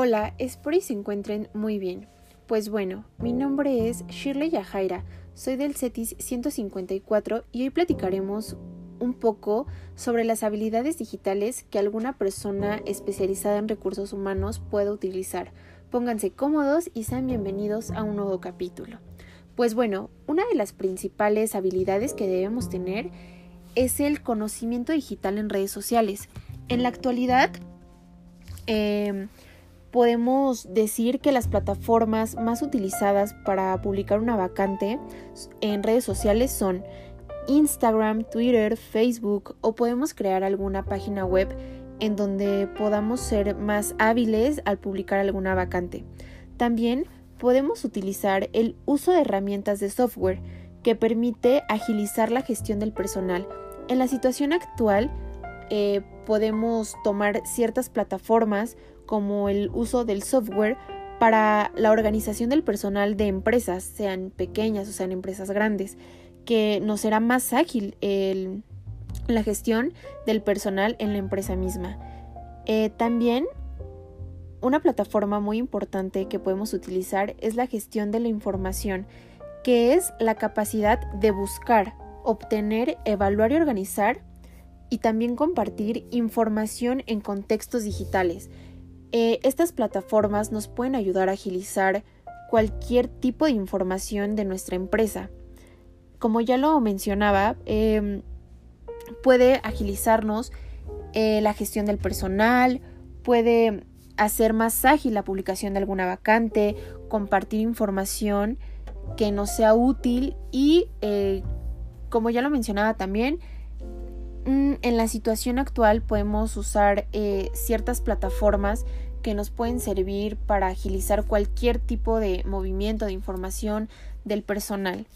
Hola, espero y se encuentren muy bien. Pues bueno, mi nombre es Shirley Yajaira, soy del CETIS 154 y hoy platicaremos un poco sobre las habilidades digitales que alguna persona especializada en recursos humanos puede utilizar. Pónganse cómodos y sean bienvenidos a un nuevo capítulo. Pues bueno, una de las principales habilidades que debemos tener es el conocimiento digital en redes sociales. En la actualidad, eh, podemos decir que las plataformas más utilizadas para publicar una vacante en redes sociales son Instagram, Twitter, Facebook o podemos crear alguna página web en donde podamos ser más hábiles al publicar alguna vacante. También podemos utilizar el uso de herramientas de software que permite agilizar la gestión del personal. En la situación actual eh, podemos tomar ciertas plataformas como el uso del software para la organización del personal de empresas, sean pequeñas o sean empresas grandes, que nos será más ágil la gestión del personal en la empresa misma. Eh, también una plataforma muy importante que podemos utilizar es la gestión de la información, que es la capacidad de buscar, obtener, evaluar y organizar y también compartir información en contextos digitales, eh, estas plataformas nos pueden ayudar a agilizar cualquier tipo de información de nuestra empresa. Como ya lo mencionaba, em, puede agilizarnos eh, la gestión del personal, puede hacer más ágil la publicación de alguna vacante, compartir información que nos sea útil y, eh, como ya lo mencionaba también, En la situación actual podemos usar eh, ciertas plataformas que nos pueden servir para agilizar cualquier tipo de movimiento de información del personal.